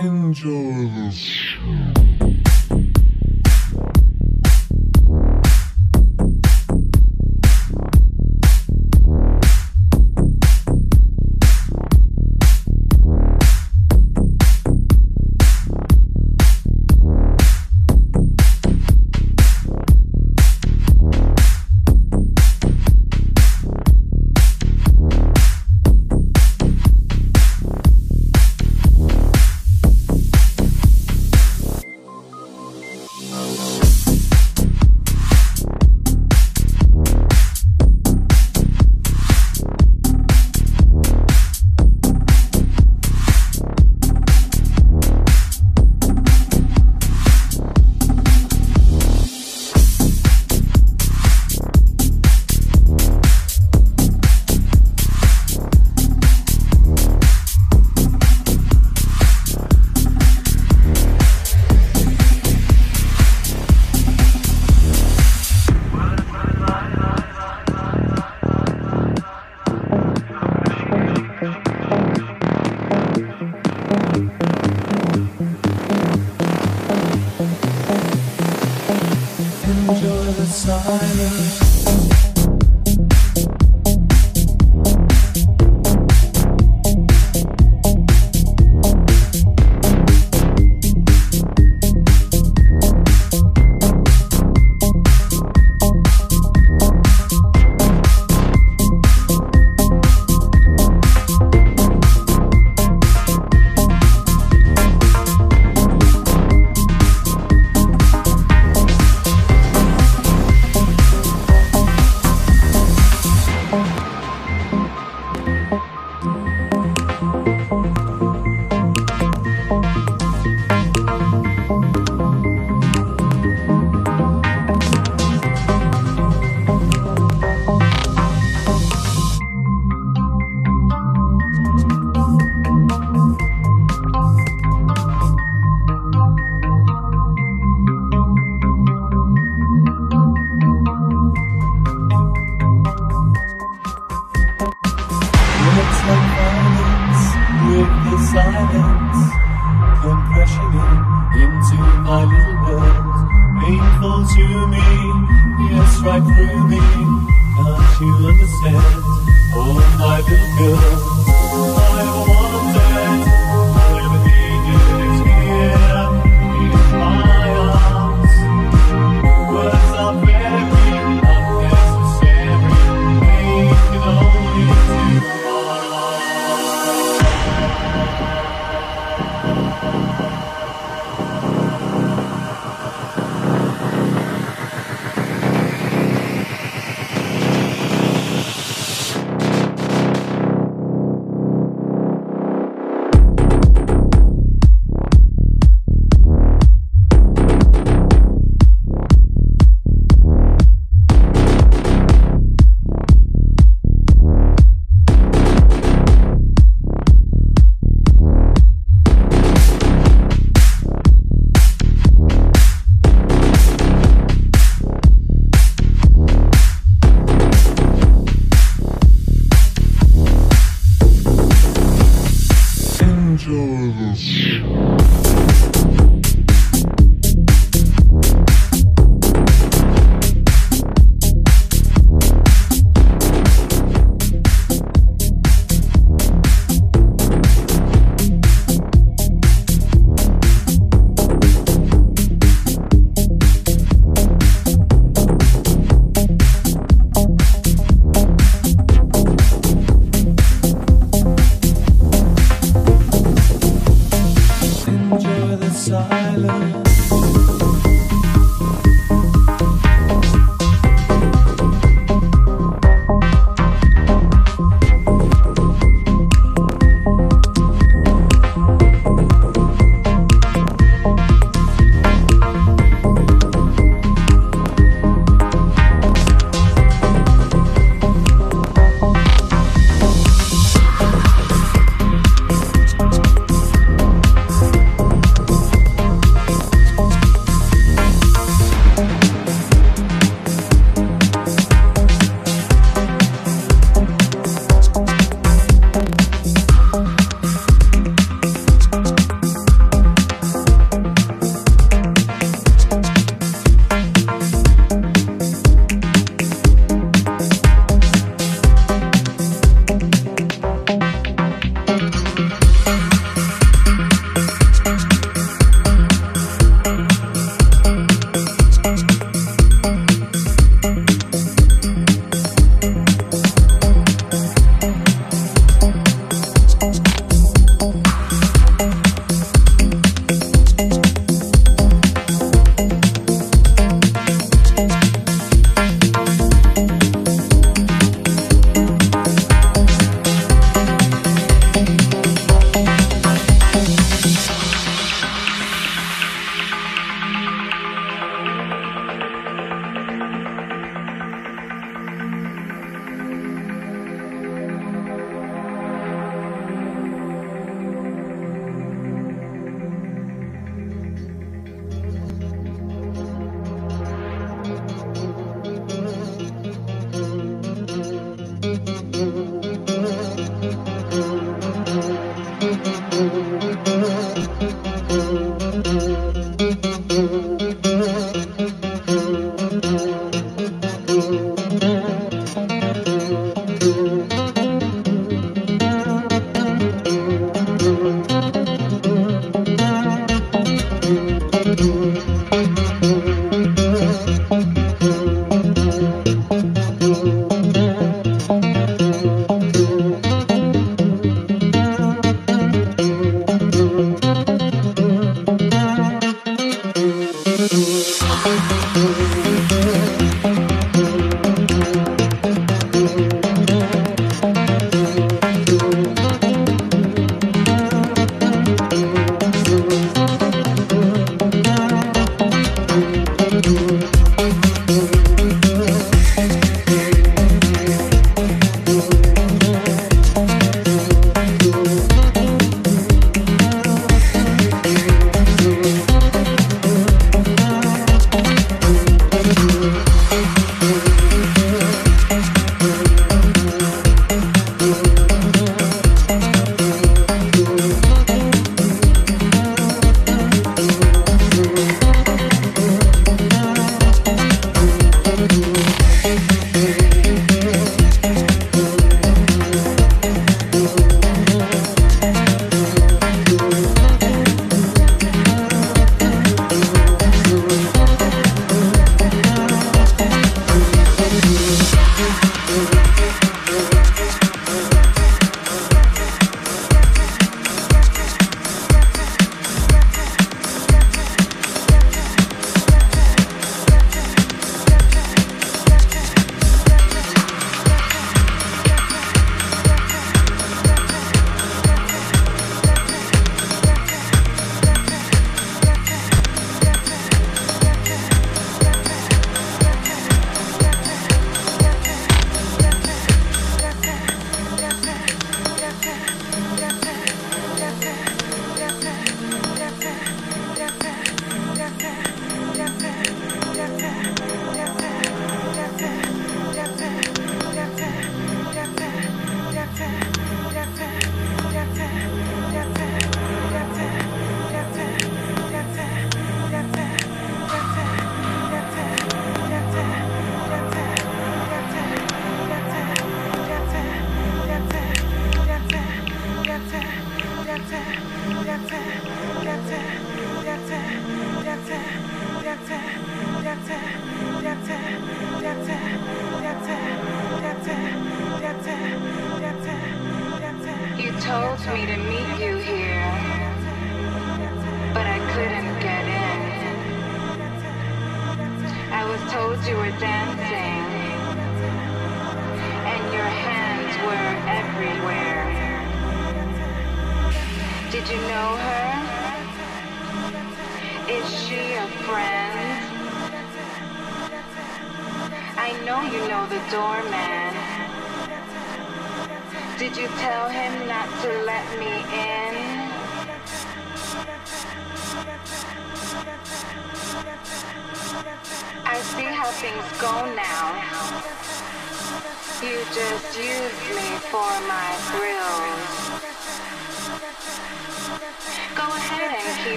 Enjoy this.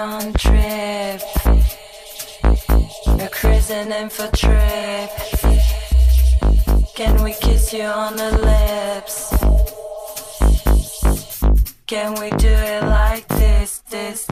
on trip. You're cruising in for trip. Can we kiss you on the lips? Can we do it like this, this?